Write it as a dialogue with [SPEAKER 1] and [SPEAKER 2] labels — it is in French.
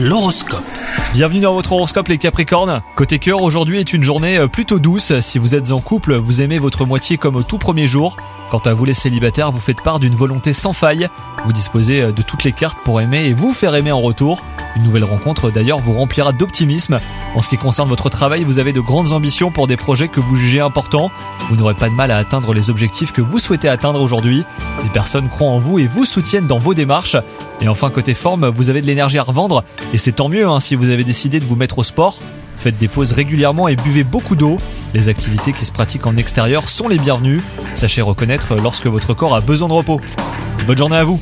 [SPEAKER 1] L'horoscope.
[SPEAKER 2] Bienvenue dans votre horoscope les Capricornes. Côté cœur, aujourd'hui est une journée euh, plutôt douce. Si vous êtes en couple, vous aimez votre moitié comme au tout premier jour. Quant à vous les célibataires, vous faites part d'une volonté sans faille. Vous disposez euh, de toutes les cartes pour aimer et vous faire aimer en retour. Une nouvelle rencontre d'ailleurs vous remplira d'optimisme. En ce qui concerne votre travail, vous avez de grandes ambitions pour des projets que vous jugez importants. Vous n'aurez pas de mal à atteindre les objectifs que vous souhaitez atteindre aujourd'hui. Des personnes croient en vous et vous soutiennent dans vos démarches. Et enfin côté forme, vous avez de l'énergie à revendre et c'est tant mieux hein, si vous avez décidé de vous mettre au sport. Faites des pauses régulièrement et buvez beaucoup d'eau. Les activités qui se pratiquent en extérieur sont les bienvenues. Sachez reconnaître lorsque votre corps a besoin de repos. Bonne journée à vous